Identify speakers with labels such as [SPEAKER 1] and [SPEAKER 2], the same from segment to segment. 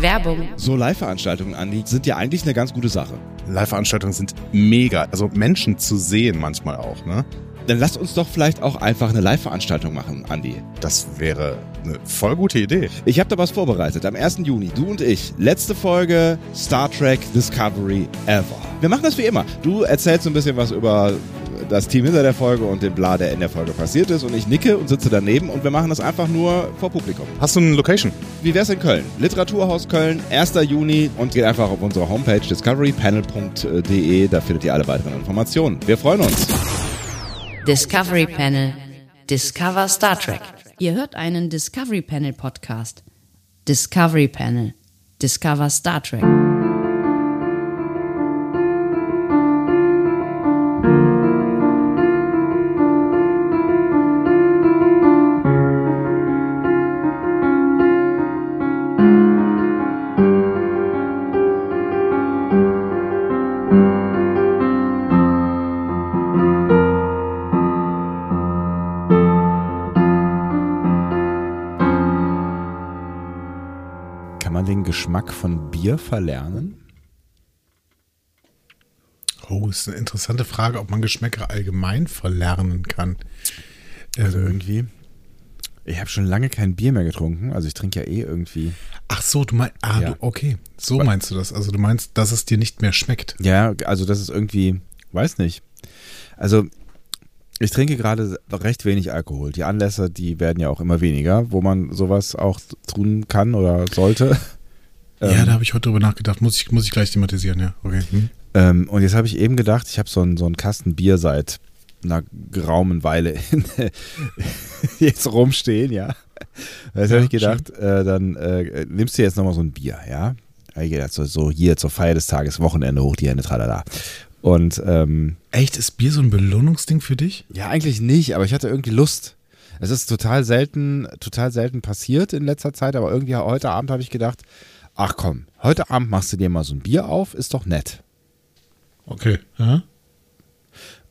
[SPEAKER 1] Werbung.
[SPEAKER 2] So Live-Veranstaltungen, Andi, sind ja eigentlich eine ganz gute Sache.
[SPEAKER 3] Live-Veranstaltungen sind mega. Also Menschen zu sehen manchmal auch, ne?
[SPEAKER 2] Dann lasst uns doch vielleicht auch einfach eine Live-Veranstaltung machen, Andi.
[SPEAKER 3] Das wäre eine voll gute Idee.
[SPEAKER 2] Ich habe da was vorbereitet. Am 1. Juni, du und ich. Letzte Folge Star Trek Discovery Ever. Wir machen das wie immer. Du erzählst so ein bisschen was über das Team hinter der Folge und den Bla, der in der Folge passiert ist. Und ich nicke und sitze daneben und wir machen das einfach nur vor Publikum.
[SPEAKER 3] Hast du eine Location?
[SPEAKER 2] Wie wär's in Köln? Literaturhaus Köln, 1. Juni und geht einfach auf unsere Homepage discoverypanel.de. Da findet ihr alle weiteren Informationen. Wir freuen uns.
[SPEAKER 1] Discovery Panel. Discover Star Trek.
[SPEAKER 4] Ihr hört einen Discovery Panel Podcast. Discovery Panel. Discover Star Trek.
[SPEAKER 2] Man den Geschmack von Bier verlernen?
[SPEAKER 3] Oh, ist eine interessante Frage, ob man Geschmäcker allgemein verlernen kann.
[SPEAKER 2] Also
[SPEAKER 3] Ähm,
[SPEAKER 2] irgendwie. Ich habe schon lange kein Bier mehr getrunken. Also ich trinke ja eh irgendwie.
[SPEAKER 3] ach so, du meinst, ah,
[SPEAKER 2] Ja.
[SPEAKER 3] du, okay, so meinst du das. Also du meinst, dass es dir nicht mehr schmeckt.
[SPEAKER 2] Ja, also das ist irgendwie, weiß nicht. Also ich trinke gerade recht wenig Alkohol. Die Anlässe, die werden ja auch immer weniger, wo man sowas auch tun kann oder sollte.
[SPEAKER 3] ja,
[SPEAKER 2] Ähm,
[SPEAKER 3] da habe ich heute drüber nachgedacht. Muss ich, muss ich gleich thematisieren, ja. Okay. Hm.
[SPEAKER 2] Ähm, und jetzt habe ich eben gedacht, ich habe so einen so einen Kasten Bier seit einer geraumen Weile jetzt rumstehen, ja. Jetzt
[SPEAKER 3] Ja,
[SPEAKER 2] habe ich gedacht, äh, dann äh, nimmst du jetzt nochmal so ein Bier, ja. Hab ich gedacht, so, so hier zur Feier des Tages, Wochenende hoch die Hände, tralala. Und ähm,
[SPEAKER 3] Echt, ist Bier so ein Belohnungsding für dich?
[SPEAKER 2] ja, eigentlich nicht, aber ich hatte irgendwie Lust. Es ist total selten, total selten passiert in letzter Zeit, aber irgendwie heute Abend habe ich gedacht, ach komm, heute Abend machst du dir mal so ein Bier auf, ist doch nett.
[SPEAKER 3] Okay. Ja?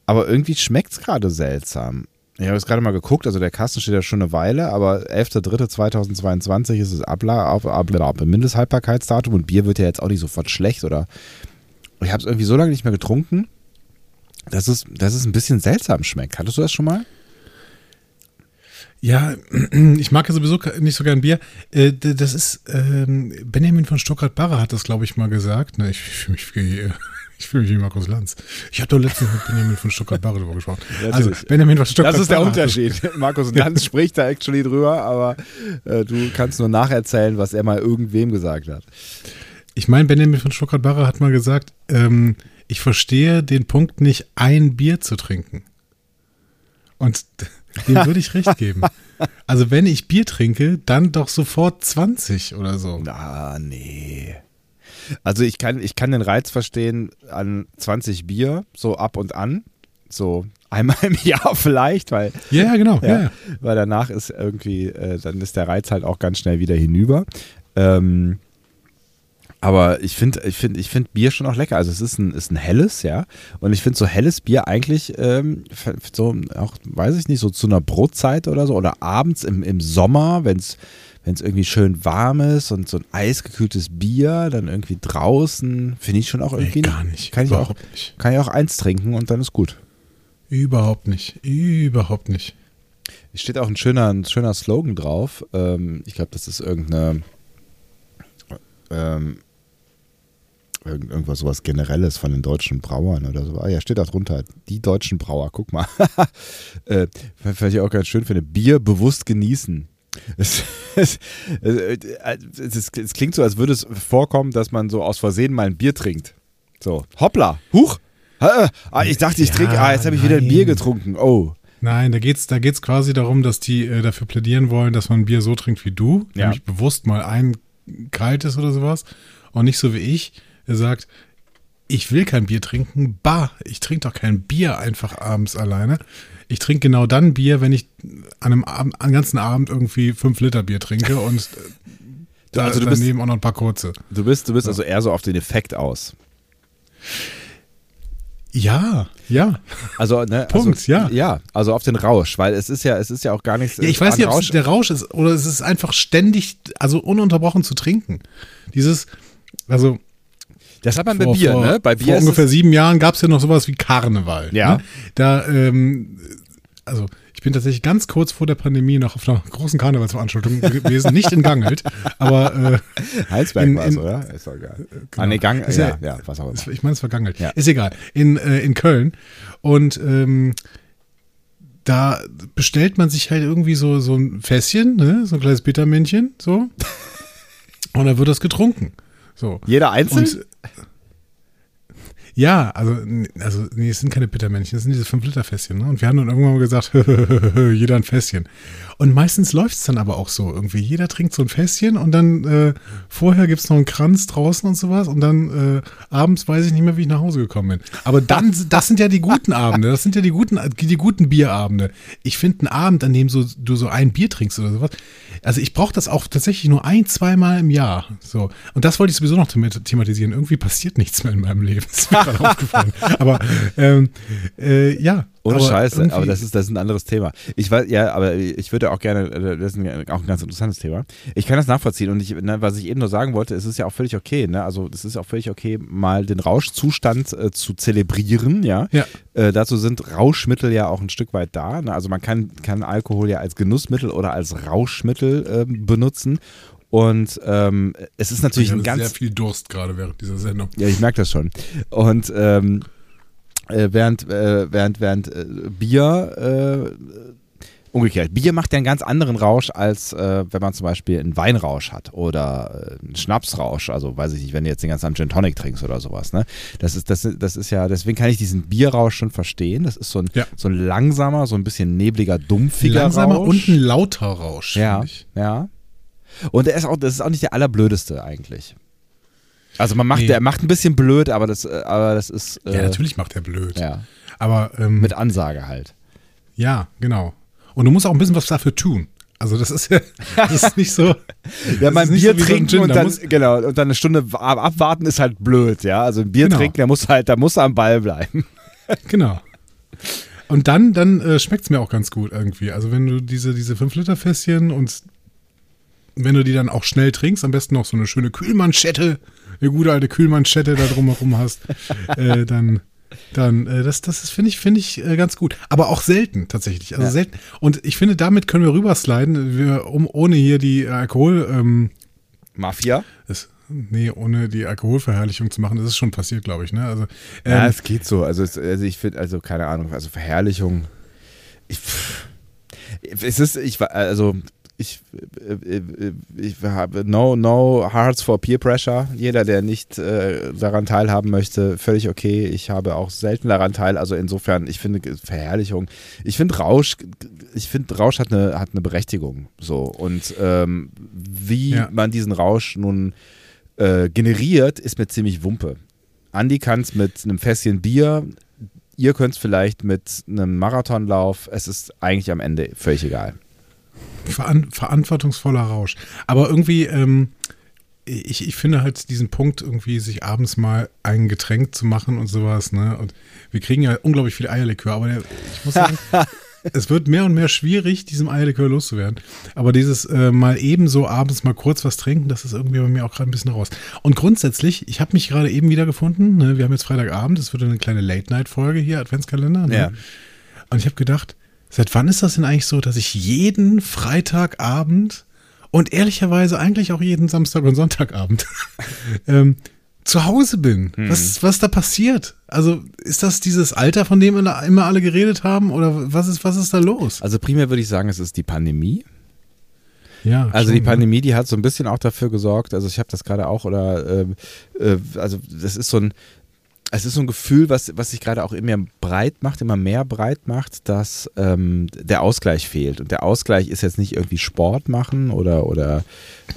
[SPEAKER 2] Aber irgendwie schmeckt es gerade seltsam. Ich habe jetzt gerade mal geguckt, also der Kasten steht ja schon eine Weile, aber 11.03.2022 ist es Abla auf, Abla auf Mindesthaltbarkeitsdatum und Bier wird ja jetzt auch nicht sofort schlecht oder ich habe es irgendwie so lange nicht mehr getrunken, dass es, dass es ein bisschen seltsam schmeckt. Hattest du das schon mal?
[SPEAKER 3] Ja, ich mag ja sowieso nicht so gern Bier. Äh, Das ist, ähm, Benjamin von Stockart-Barre hat das, glaube ich, mal gesagt. Ne, ich fühle mich wie, ich fühle mich wie Markus Lanz. Ich habe doch letztens mit Benjamin von Stockart-Barre drüber gesprochen. Also. Benjamin von Stockart-Barre.
[SPEAKER 2] Das ist der Unterschied. Markus Lanz spricht da actually drüber, aber äh, du kannst nur nacherzählen, was er mal irgendwem gesagt hat.
[SPEAKER 3] Ich meine, Benjamin von Stockart-Barre hat mal gesagt, ähm, ich verstehe den Punkt nicht, ein Bier zu trinken. Und dem würde ich recht geben. Also wenn ich Bier trinke, dann doch sofort 20 oder so.
[SPEAKER 2] Ah, nee. Also ich kann, ich kann den Reiz verstehen an 20 Bier, so ab und an. So einmal im Jahr vielleicht, weil,
[SPEAKER 3] Ja, ja, genau. Ja. Ja.
[SPEAKER 2] weil danach ist irgendwie, äh, dann ist der Reiz halt auch ganz schnell wieder hinüber. Ähm, aber ich finde, ich finde, ich finde Bier schon auch lecker. Also es ist ein, ist ein helles, ja. Und ich finde so helles Bier eigentlich ähm, so auch, weiß ich nicht, so zu einer Brotzeit oder so oder abends im, im Sommer, wenn es wenn es irgendwie schön warm ist und so ein eisgekühltes Bier, dann irgendwie draußen, finde ich schon auch irgendwie.
[SPEAKER 3] Nee, gar nicht.
[SPEAKER 2] Kann ich, auch,
[SPEAKER 3] nicht.
[SPEAKER 2] kann ich auch eins trinken und dann ist gut.
[SPEAKER 3] Überhaupt nicht. Überhaupt nicht.
[SPEAKER 2] Es steht auch ein schöner, ein schöner Slogan drauf. Ähm, ich glaube, das ist irgendeine. Ähm, irgend- irgendwas sowas Generelles von den deutschen Brauern oder so. Ah ja, steht da drunter. Die deutschen Brauer, guck mal. äh, was ich auch ganz schön finde. Bier bewusst genießen. Es, es, es, es, es klingt so, als würde es vorkommen, dass man so aus Versehen mal ein Bier trinkt. So, hoppla, huch. Ah, ich dachte, ich
[SPEAKER 3] Ja,
[SPEAKER 2] trinke, ah, jetzt habe ich wieder ein Bier getrunken. Oh.
[SPEAKER 3] Nein, da geht's, da geht's quasi darum, dass die äh, dafür plädieren wollen, dass man Bier so trinkt wie du,
[SPEAKER 2] Ja.
[SPEAKER 3] nämlich bewusst mal ein kaltes oder sowas und nicht so wie ich, der sagt, ich will kein Bier trinken, bah, ich trinke doch kein Bier einfach abends alleine. Ich trinke genau dann Bier, wenn ich an einem, Abend, einen ganzen Abend irgendwie fünf Liter Bier trinke und äh, da
[SPEAKER 2] Also du bist-
[SPEAKER 3] daneben auch noch ein paar kurze.
[SPEAKER 2] Du bist, du bist also eher so auf den Effekt aus.
[SPEAKER 3] Ja, ja.
[SPEAKER 2] Also, ne,
[SPEAKER 3] Punkt,
[SPEAKER 2] also,
[SPEAKER 3] ja.
[SPEAKER 2] Ja, also auf den Rausch, weil es ist ja, es ist ja auch gar nichts.
[SPEAKER 3] Ja, ich weiß
[SPEAKER 2] an
[SPEAKER 3] nicht, ob es der Rausch ist oder es ist einfach ständig, also ununterbrochen zu trinken. Dieses, also
[SPEAKER 2] Das hat man bei
[SPEAKER 3] vor,
[SPEAKER 2] Bier,
[SPEAKER 3] vor,
[SPEAKER 2] ne? Bei Bier
[SPEAKER 3] vor ungefähr sieben Jahren gab es ja noch sowas wie Karneval.
[SPEAKER 2] Ja.
[SPEAKER 3] Ne? Da, ähm, also ich bin tatsächlich ganz kurz vor der Pandemie noch auf einer großen Karnevalsveranstaltung gewesen, nicht in Gangelt, aber äh,
[SPEAKER 2] Heinsberg
[SPEAKER 3] in-
[SPEAKER 2] war es, oder? Ist doch egal.
[SPEAKER 3] genau.
[SPEAKER 2] Ah, nee, Gang,
[SPEAKER 3] Ist
[SPEAKER 2] ja,
[SPEAKER 3] ja-
[SPEAKER 2] ja, was auch immer.
[SPEAKER 3] ich meine, es war Gangelt.
[SPEAKER 2] Ja.
[SPEAKER 3] Ist egal. In, äh, in Köln. Und ähm, da bestellt man sich halt irgendwie so, so ein Fässchen, ne? so ein kleines Bittermännchen, so. Und dann wird das getrunken. So.
[SPEAKER 2] Jeder einzeln?
[SPEAKER 3] Und ja, also, also nee, es sind keine Bittermännchen, es sind diese 5-Liter-Fässchen. Ne? Und wir haben dann irgendwann mal gesagt, jeder ein Fässchen. Und meistens läuft es dann aber auch so irgendwie. Jeder trinkt so ein Fässchen und dann äh, vorher gibt es noch einen Kranz draußen und sowas und dann äh, abends weiß ich nicht mehr, wie ich nach Hause gekommen bin. Aber dann, das sind ja die guten Abende, das sind ja die guten, die guten Bierabende. Ich finde einen Abend, an dem so, du so ein Bier trinkst oder sowas, also ich brauche das auch tatsächlich nur ein, zweimal im Jahr. So. Und das wollte ich sowieso noch thema- thematisieren. Irgendwie passiert nichts mehr in meinem Leben. Gerade aufgefallen. Aber ähm, äh, ja.
[SPEAKER 2] Ohne
[SPEAKER 3] aber
[SPEAKER 2] Scheiße, aber das ist, das ist ein anderes Thema. Ich weiß, ja, aber ich würde auch gerne, äh, das ist ein, auch ein ganz interessantes Thema. Ich kann das nachvollziehen und ich, ne, was ich eben nur sagen wollte, es ist ja auch völlig okay, ne? Also es ist auch völlig okay, mal den Rauschzustand äh, zu zelebrieren, ja.
[SPEAKER 3] Ja.
[SPEAKER 2] Äh, dazu sind Rauschmittel ja auch ein Stück weit da. Ne? Also man kann, kann Alkohol ja als Genussmittel oder als Rauschmittel ähm, benutzen. Und ähm, es ist natürlich
[SPEAKER 3] ich
[SPEAKER 2] ein
[SPEAKER 3] habe
[SPEAKER 2] ganz
[SPEAKER 3] sehr viel Durst gerade während dieser Sendung.
[SPEAKER 2] ja, ich merke das schon. Und ähm, äh, während, äh, während, während äh, Bier, äh, umgekehrt, Bier macht ja einen ganz anderen Rausch, als äh, wenn man zum Beispiel einen Weinrausch hat oder äh, einen Schnapsrausch. Also weiß ich nicht, wenn du jetzt den ganzen Abend Gin Tonic trinkst oder sowas. Ne? Das, ist, das, das ist ja, deswegen kann ich diesen Bierrausch schon verstehen. Das ist so ein,
[SPEAKER 3] Ja.
[SPEAKER 2] so ein langsamer, so ein bisschen nebliger, dumpfiger
[SPEAKER 3] Langsamer
[SPEAKER 2] Rausch.
[SPEAKER 3] und ein lauter Rausch.
[SPEAKER 2] Ja,
[SPEAKER 3] finde ich.
[SPEAKER 2] ja. Und der ist auch, das ist auch nicht der allerblödeste eigentlich. Also man macht,
[SPEAKER 3] Nee.
[SPEAKER 2] der macht ein bisschen blöd, aber das, äh, aber das ist äh,
[SPEAKER 3] Ja, natürlich macht er blöd.
[SPEAKER 2] ja,
[SPEAKER 3] Aber ähm,
[SPEAKER 2] mit Ansage halt.
[SPEAKER 3] ja, genau. Und du musst auch ein bisschen was dafür tun. Also das ist ja, das ist nicht so.
[SPEAKER 2] Ja, mein Bier
[SPEAKER 3] so so
[SPEAKER 2] trinken
[SPEAKER 3] Gin,
[SPEAKER 2] und
[SPEAKER 3] da
[SPEAKER 2] dann
[SPEAKER 3] muss-
[SPEAKER 2] genau und dann eine Stunde ab- abwarten ist halt blöd, ja. Also ein Bier
[SPEAKER 3] Genau.
[SPEAKER 2] trinken, der muss halt, da muss er am Ball bleiben.
[SPEAKER 3] Genau. Und dann, dann äh, schmeckt es mir auch ganz gut irgendwie. Also wenn du diese, diese 5-Liter-Fässchen und wenn du die dann auch schnell trinkst, am besten noch so eine schöne Kühlmanschette, eine gute alte Kühlmanschette da drumherum hast, äh, dann, dann äh, das, das ist, finde ich, finde ich äh, ganz gut. Aber auch selten tatsächlich. Also
[SPEAKER 2] Ja.
[SPEAKER 3] selten. Und ich finde, damit können wir rübersliden, wir, um, ohne hier die Alkohol, ähm,
[SPEAKER 2] Mafia?
[SPEAKER 3] das, nee, ohne die Alkoholverherrlichung zu machen. Das ist schon passiert, glaube ich. Ne? Also,
[SPEAKER 2] Ja,
[SPEAKER 3] ähm,
[SPEAKER 2] es geht so. Also, es, also ich finde, also keine Ahnung, also Verherrlichung. Ich, pff, es ist, ich war, also ich, äh, äh, ich habe no, no hearts for peer pressure. Jeder, der nicht äh, daran teilhaben möchte, völlig okay. Ich habe auch selten daran teil. Also insofern, ich finde Verherrlichung. Ich finde Rausch, ich finde Rausch hat eine, hat eine Berechtigung. So und ähm, wie
[SPEAKER 3] Ja.
[SPEAKER 2] man diesen Rausch nun äh, generiert, ist mir ziemlich Wumpe. Andi kann es mit einem Fässchen Bier, ihr könnt es vielleicht mit einem Marathonlauf. Es ist eigentlich am Ende völlig egal.
[SPEAKER 3] Veran verantwortungsvoller Rausch. Aber irgendwie, ähm, ich, ich finde halt diesen Punkt, irgendwie sich abends mal ein Getränk zu machen und sowas, ne? Und wir kriegen ja unglaublich viel Eierlikör, aber der, ich muss sagen, es wird mehr und mehr schwierig, diesem Eierlikör loszuwerden. Aber dieses äh, mal ebenso abends mal kurz was trinken, das ist irgendwie bei mir auch gerade ein bisschen raus. Und grundsätzlich, ich habe mich gerade eben wieder gefunden, ne? wir haben jetzt Freitagabend, es wird eine kleine Late-Night-Folge hier, Adventskalender. Ne?
[SPEAKER 2] Ja.
[SPEAKER 3] Und ich habe gedacht, seit wann ist das denn eigentlich so, dass ich jeden Freitagabend und ehrlicherweise eigentlich auch jeden Samstag und Sonntagabend ähm, zu Hause bin? Was, was da passiert? Also ist das dieses Alter, von dem immer alle geredet haben oder was ist, was ist da los?
[SPEAKER 2] Also primär würde ich sagen, es ist die Pandemie.
[SPEAKER 3] Ja,
[SPEAKER 2] Also
[SPEAKER 3] schon,
[SPEAKER 2] die? Pandemie, die hat so ein bisschen auch dafür gesorgt, also ich habe das gerade auch, oder ähm, äh, also das ist so ein, es ist so ein Gefühl, was, was sich gerade auch immer breit macht, immer mehr breit macht, dass ähm, der Ausgleich fehlt. Und der Ausgleich ist jetzt nicht irgendwie Sport machen oder, oder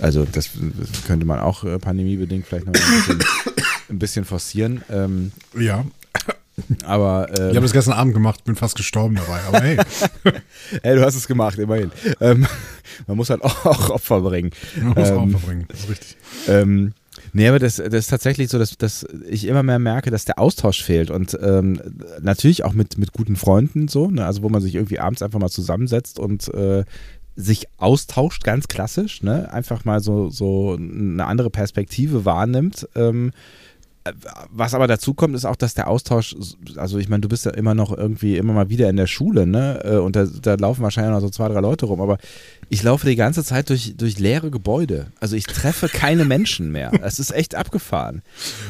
[SPEAKER 2] also das, das könnte man auch äh, pandemiebedingt vielleicht noch ein bisschen, ein bisschen forcieren. Ähm,
[SPEAKER 3] Ja,
[SPEAKER 2] aber ähm,
[SPEAKER 3] ich habe das gestern Abend gemacht, bin fast gestorben dabei. Aber hey,
[SPEAKER 2] hey, du hast es gemacht, immerhin. Ähm, man muss halt auch, auch Opfer bringen.
[SPEAKER 3] man muss
[SPEAKER 2] Ähm,
[SPEAKER 3] auch verbringen. Das ist richtig.
[SPEAKER 2] Ähm, Nee, aber das, das ist tatsächlich so, dass, dass ich immer mehr merke, dass der Austausch fehlt. Und ähm, natürlich auch mit, mit guten Freunden so, ne? also wo man sich irgendwie abends einfach mal zusammensetzt und äh, sich austauscht, ganz klassisch, ne? einfach mal so, so eine andere Perspektive wahrnimmt. Ähm, was aber dazu kommt, ist auch, dass der Austausch, also ich meine, du bist ja immer noch irgendwie immer mal wieder in der Schule, ne? Äh, und da, da laufen wahrscheinlich noch so zwei, drei Leute rum, aber ich laufe die ganze Zeit durch, durch leere Gebäude. Also ich treffe keine Menschen mehr. Es ist echt abgefahren.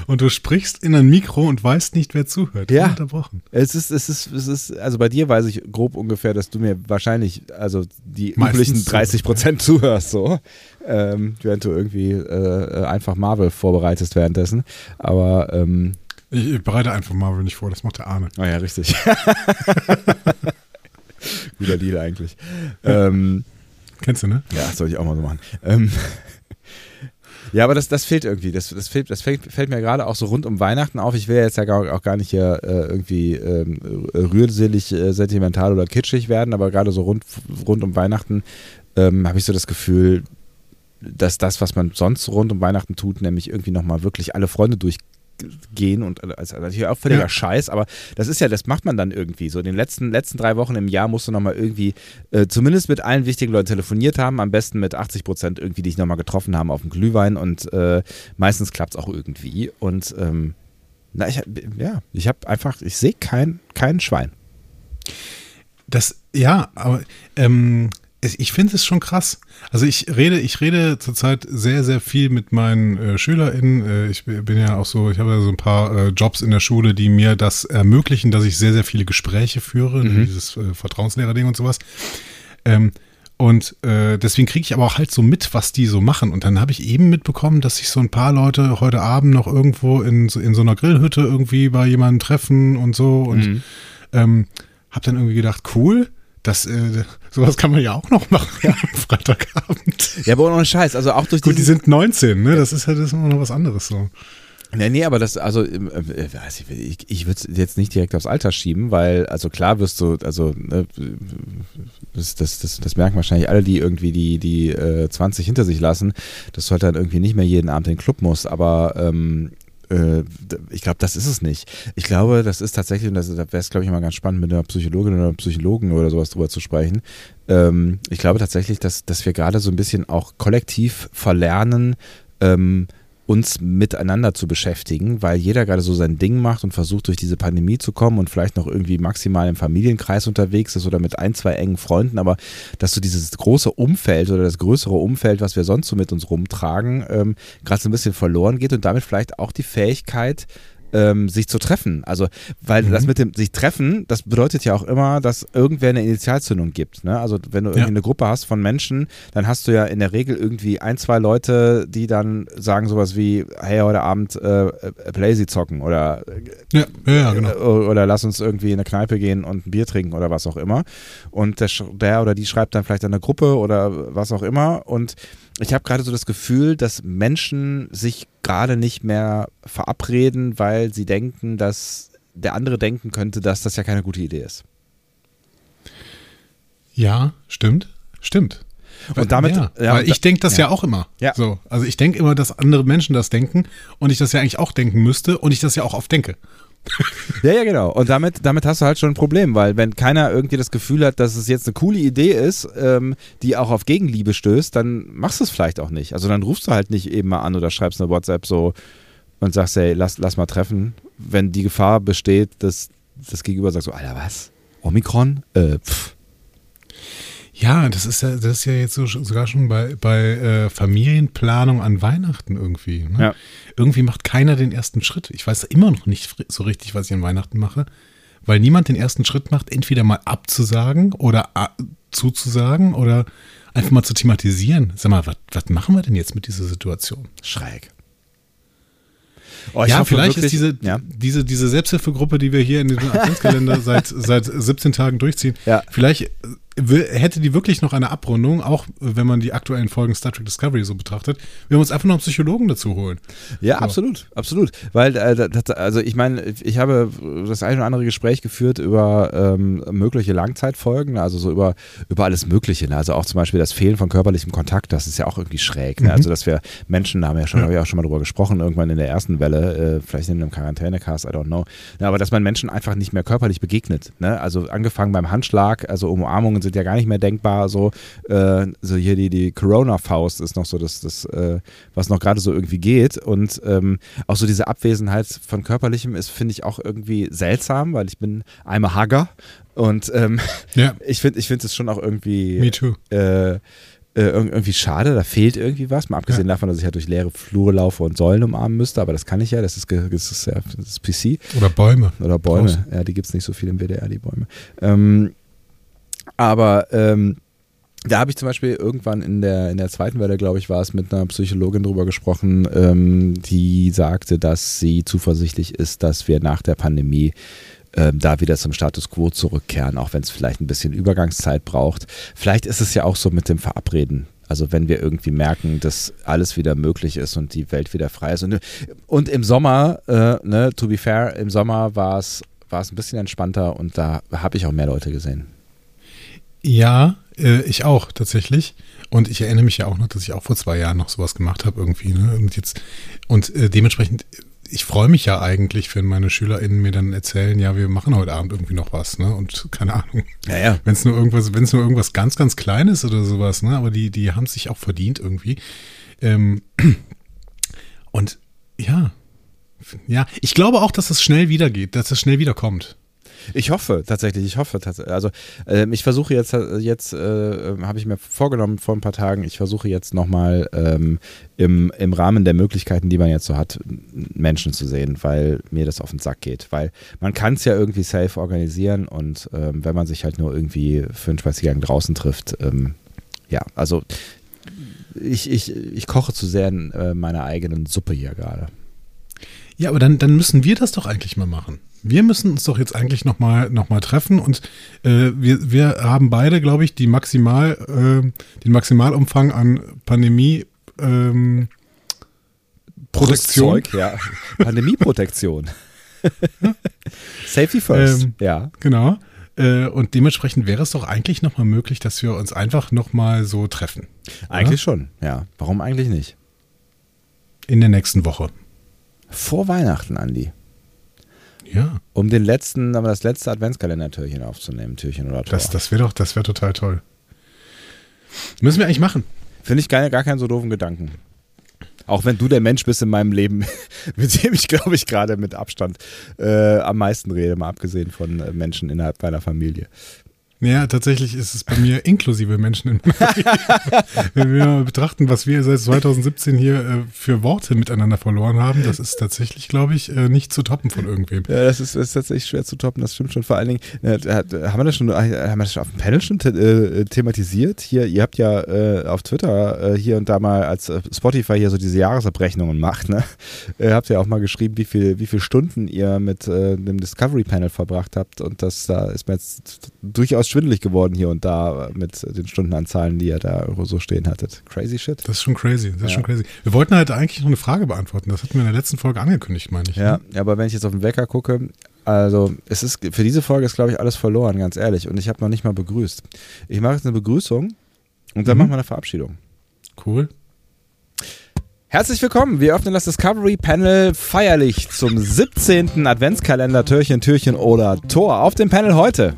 [SPEAKER 3] Und du sprichst in ein Mikro und weißt nicht, wer zuhört.
[SPEAKER 2] Ja. Unterbrochen. Es ist, es ist, es ist, also bei dir weiß ich grob ungefähr, dass du mir wahrscheinlich, also die Meistens üblichen 30 Prozent zuhörst, so. Ähm, während du irgendwie äh, einfach Marvel vorbereitest währenddessen. Aber ähm,
[SPEAKER 3] ich, ich bereite einfach Marvel nicht vor, das macht der Arne.
[SPEAKER 2] Oh ja, richtig. Guter Deal eigentlich. Ähm,
[SPEAKER 3] Kennst du, ne?
[SPEAKER 2] Ja, soll ich auch mal so machen. Ähm, ja, aber das, das fehlt irgendwie. Das, das, fehlt, das fällt, fällt mir gerade auch so rund um Weihnachten auf. Ich will ja jetzt ja auch gar nicht hier äh, irgendwie ähm, rührselig, äh, sentimental oder kitschig werden, aber gerade so rund, rund um Weihnachten ähm, habe ich so das Gefühl, dass das, was man sonst rund um Weihnachten tut, nämlich irgendwie nochmal wirklich alle Freunde durch gehen und also natürlich auch völliger ja. Scheiß, aber das ist ja, das macht man dann irgendwie. So in den letzten, letzten drei Wochen im Jahr musst du nochmal irgendwie äh, zumindest mit allen wichtigen Leuten telefoniert haben, am besten mit 80 Prozent irgendwie, die ich nochmal getroffen haben auf dem Glühwein und äh, meistens klappt es auch irgendwie. Und ähm, na, ich, ja, ich habe einfach, ich sehe kein, kein Schwein.
[SPEAKER 3] Das, ja, aber ähm, ich finde es schon krass. Also ich rede, ich rede zurzeit sehr, sehr viel mit meinen äh, SchülerInnen. Äh, ich bin ja auch so, ich habe ja so ein paar äh, Jobs in der Schule, die mir das ermöglichen, dass ich sehr, sehr viele Gespräche führe, mhm. dieses äh, Vertrauenslehrer-Ding und sowas. Ähm, und äh, deswegen kriege ich aber auch halt so mit, was die so machen. Und dann habe ich eben mitbekommen, dass sich so ein paar Leute heute Abend noch irgendwo in, in so einer Grillhütte irgendwie bei jemandem treffen und so. Und mhm. ähm, habe dann irgendwie gedacht, cool das, äh, sowas kann man ja auch noch machen ja. am Freitagabend.
[SPEAKER 2] Ja, aber ohne Scheiß, also auch durch
[SPEAKER 3] Gut, die sind 19, ne? Das ist halt das immer noch was anderes so.
[SPEAKER 2] Nee, nee, aber das, also, äh, ich, ich würde es jetzt nicht direkt aufs Alter schieben, weil, also klar wirst du, also, ne, das, das, das, das merken wahrscheinlich alle, die irgendwie die, die äh, 20 hinter sich lassen, dass du halt dann irgendwie nicht mehr jeden Abend in den Club musst, aber ähm, äh, ich glaube, das ist es nicht. Ich glaube, das ist tatsächlich, und das, da wäre es, glaube ich, immer ganz spannend, mit einer Psychologin oder einem Psychologen oder sowas drüber zu sprechen. Ähm, ich glaube tatsächlich, dass, dass wir gerade so ein bisschen auch kollektiv verlernen, ähm, uns miteinander zu beschäftigen, weil jeder gerade so sein Ding macht und versucht durch diese Pandemie zu kommen und vielleicht noch irgendwie maximal im Familienkreis unterwegs ist oder mit ein, zwei engen Freunden, aber dass so dieses große Umfeld oder das größere Umfeld, was wir sonst so mit uns rumtragen, ähm, gerade so ein bisschen verloren geht und damit vielleicht auch die Fähigkeit, ähm, sich zu treffen. Also, weil mhm. das mit dem sich treffen, das bedeutet ja auch immer, dass irgendwer eine Initialzündung gibt. Ne? Also, wenn du irgendwie ja. eine Gruppe hast von Menschen, dann hast du ja in der Regel irgendwie ein, zwei Leute, die dann sagen sowas wie, hey, heute Abend äh, Blazy zocken oder,
[SPEAKER 3] ja. Ja, genau.
[SPEAKER 2] äh, oder lass uns irgendwie in eine Kneipe gehen und ein Bier trinken oder was auch immer. Und der, der oder die schreibt dann vielleicht an eine Gruppe oder was auch immer und ich habe gerade so das Gefühl, dass Menschen sich gerade nicht mehr verabreden, weil sie denken, dass der andere denken könnte, dass das ja keine gute Idee ist.
[SPEAKER 3] Ja, stimmt. Stimmt.
[SPEAKER 2] Und damit,
[SPEAKER 3] ja, ja, weil ich denke das ja. ja. auch immer. Ja. So, also ich denke immer, dass andere Menschen das denken und ich das ja eigentlich auch denken müsste und ich das ja auch oft denke
[SPEAKER 2] ja, ja, genau. Und damit, damit hast du halt schon ein Problem, weil wenn keiner irgendwie das Gefühl hat, dass es jetzt eine coole Idee ist, ähm, die auch auf Gegenliebe stößt, dann machst du es vielleicht auch nicht. Also dann rufst du halt nicht eben mal an oder schreibst eine WhatsApp so und sagst, hey, lass, lass mal treffen. Wenn die Gefahr besteht, dass das Gegenüber sagt so, Alter, was? Omikron? Äh, pff.
[SPEAKER 3] Ja, das ist ja, das ist ja jetzt so, sogar schon bei, bei äh, Familienplanung an Weihnachten irgendwie. Ne? Ja. Irgendwie macht keiner den ersten Schritt. Ich weiß immer noch nicht so richtig, was ich an Weihnachten mache, weil niemand den ersten Schritt macht, entweder mal abzusagen oder äh, zuzusagen oder einfach mal zu thematisieren. Sag mal, was machen wir denn jetzt mit dieser Situation?
[SPEAKER 2] Schräg.
[SPEAKER 3] Oh, ja, vielleicht wirklich, ist diese, ja. diese, diese Selbsthilfegruppe, die wir hier in diesem Adventskalender seit, seit 17 Tagen durchziehen, ja. vielleicht hätte die wirklich noch eine Abrundung, auch wenn man die aktuellen Folgen Star Trek Discovery so betrachtet, wir uns einfach noch einen Psychologen dazu holen.
[SPEAKER 2] Ja, so. absolut, absolut. Weil, äh, das, also ich meine, ich habe das ein oder andere Gespräch geführt über ähm, mögliche Langzeitfolgen, also so über, über alles Mögliche. Ne? Also auch zum Beispiel das Fehlen von körperlichem Kontakt, das ist ja auch irgendwie schräg. Ne? Mhm. Also dass wir Menschen, da haben wir ja schon, ja. habe ich auch schon mal drüber gesprochen, irgendwann in der ersten Welle, äh, vielleicht in einem Quarantänecast, I don't know. Ja, aber dass man Menschen einfach nicht mehr körperlich begegnet. Ne? Also angefangen beim Handschlag, also Umarmungen sind ja gar nicht mehr denkbar. So, äh, so hier die, die Corona-Faust ist noch so das, das äh, was noch gerade so irgendwie geht. Und ähm, auch so diese Abwesenheit von Körperlichem ist, finde ich, auch irgendwie seltsam, weil ich bin einmal Hagger. Und ähm, ja. ich finde ich find es schon auch irgendwie.
[SPEAKER 3] Me too.
[SPEAKER 2] Äh, äh, irgendwie schade, da fehlt irgendwie was. Mal abgesehen ja. davon, dass ich halt durch leere Flure laufe und Säulen umarmen müsste, aber das kann ich ja, das ist, das ist ja das ist PC.
[SPEAKER 3] Oder Bäume.
[SPEAKER 2] Oder Bäume. Draußen. Ja, die gibt es nicht so viel im WDR, die Bäume. Ähm, aber ähm, da habe ich zum Beispiel irgendwann in der, in der zweiten Welle, glaube ich, war es mit einer Psychologin drüber gesprochen, ähm, die sagte, dass sie zuversichtlich ist, dass wir nach der Pandemie ähm, da wieder zum Status quo zurückkehren, auch wenn es vielleicht ein bisschen Übergangszeit braucht. Vielleicht ist es ja auch so mit dem Verabreden. Also wenn wir irgendwie merken, dass alles wieder möglich ist und die Welt wieder frei ist. Und, und im Sommer, äh, ne, to be fair, im Sommer war es ein bisschen entspannter und da habe ich auch mehr Leute gesehen.
[SPEAKER 3] Ja, äh, ich auch tatsächlich. Und ich erinnere mich ja auch noch, dass ich auch vor zwei Jahren noch sowas gemacht habe irgendwie. Ne? Und jetzt und äh, dementsprechend, ich freue mich ja eigentlich, wenn meine SchülerInnen mir dann erzählen, ja, wir machen heute Abend irgendwie noch was, ne? Und keine Ahnung.
[SPEAKER 2] Ja, ja.
[SPEAKER 3] Wenn es nur irgendwas, wenn es nur irgendwas ganz, ganz Kleines oder sowas, ne? Aber die, die haben sich auch verdient irgendwie. Ähm, und ja, ja, ich glaube auch, dass es schnell wiedergeht, dass es schnell wiederkommt.
[SPEAKER 2] Ich hoffe tatsächlich, ich hoffe tatsächlich. Also äh, ich versuche jetzt, jetzt äh, habe ich mir vorgenommen vor ein paar Tagen, ich versuche jetzt nochmal ähm, im, im Rahmen der Möglichkeiten, die man jetzt so hat, Menschen zu sehen, weil mir das auf den Sack geht. Weil man kann es ja irgendwie safe organisieren und ähm, wenn man sich halt nur irgendwie für einen Spaziergang draußen trifft, ähm, ja, also ich, ich, ich koche zu sehr in äh, meiner eigenen Suppe hier gerade.
[SPEAKER 3] Ja, aber dann, dann müssen wir das doch eigentlich mal machen wir müssen uns doch jetzt eigentlich nochmal noch mal treffen und äh, wir, wir haben beide, glaube ich, die Maximal, äh, den Maximalumfang an Pandemie ähm, Protektion.
[SPEAKER 2] Zeug, ja. Pandemieprotektion. Safety first, ähm, ja.
[SPEAKER 3] Genau. Äh, und dementsprechend wäre es doch eigentlich nochmal möglich, dass wir uns einfach nochmal so treffen.
[SPEAKER 2] Eigentlich oder? schon, ja. Warum eigentlich nicht?
[SPEAKER 3] In der nächsten Woche.
[SPEAKER 2] Vor Weihnachten, Andi.
[SPEAKER 3] Ja.
[SPEAKER 2] Um den letzten, aber das letzte Adventskalender-Türchen aufzunehmen, Türchen oder Tor.
[SPEAKER 3] Das, das wäre doch, das wäre total toll. Müssen wir eigentlich machen.
[SPEAKER 2] Finde ich gar, gar keinen so doofen Gedanken. Auch wenn du der Mensch bist in meinem Leben, mit dem ich, glaube ich, gerade mit Abstand äh, am meisten rede, mal abgesehen von äh, Menschen innerhalb meiner Familie.
[SPEAKER 3] Ja, tatsächlich ist es bei mir inklusive Menschen. In Wenn wir mal betrachten, was wir seit 2017 hier äh, für Worte miteinander verloren haben, das ist tatsächlich, glaube ich, äh, nicht zu toppen von irgendwem.
[SPEAKER 2] Ja, das ist, ist, tatsächlich schwer zu toppen, das stimmt schon. Vor allen Dingen, äh, haben wir das schon, haben wir das schon auf dem Panel schon äh, thematisiert? Hier, ihr habt ja äh, auf Twitter äh, hier und da mal, als Spotify hier so diese Jahresabrechnungen macht, ne? habt ihr auch mal geschrieben, wie viel, wie viele Stunden ihr mit dem Discovery Panel verbracht habt und das da ist mir jetzt durchaus schwindelig geworden hier und da mit den Stundenanzahlen, die ihr da so stehen hattet. Crazy shit.
[SPEAKER 3] Das ist schon crazy. Das ist ja. schon crazy. Wir wollten halt eigentlich noch eine Frage beantworten. Das hatten wir in der letzten Folge angekündigt, meine ich.
[SPEAKER 2] Ja, ne? aber wenn ich jetzt auf den Wecker gucke, also es ist für diese Folge ist, glaube ich, alles verloren, ganz ehrlich. Und ich habe noch nicht mal begrüßt. Ich mache jetzt eine Begrüßung und dann mhm. machen wir eine Verabschiedung.
[SPEAKER 3] Cool.
[SPEAKER 2] Herzlich willkommen. Wir öffnen das Discovery Panel feierlich zum 17. Adventskalender Türchen, Türchen oder Tor. Auf dem Panel heute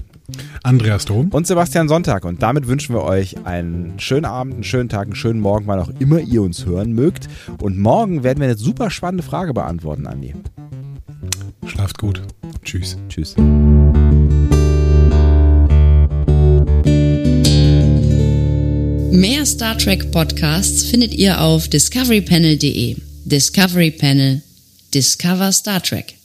[SPEAKER 3] Andreas Dom
[SPEAKER 2] und Sebastian Sonntag. Und damit wünschen wir euch einen schönen Abend, einen schönen Tag, einen schönen Morgen, wann auch immer ihr uns hören mögt. Und morgen werden wir eine super spannende Frage beantworten, Andi.
[SPEAKER 3] Schlaft gut. Tschüss.
[SPEAKER 2] Tschüss.
[SPEAKER 1] Mehr Star Trek Podcasts findet ihr auf discoverypanel.de. Discovery Panel. Discover Star Trek.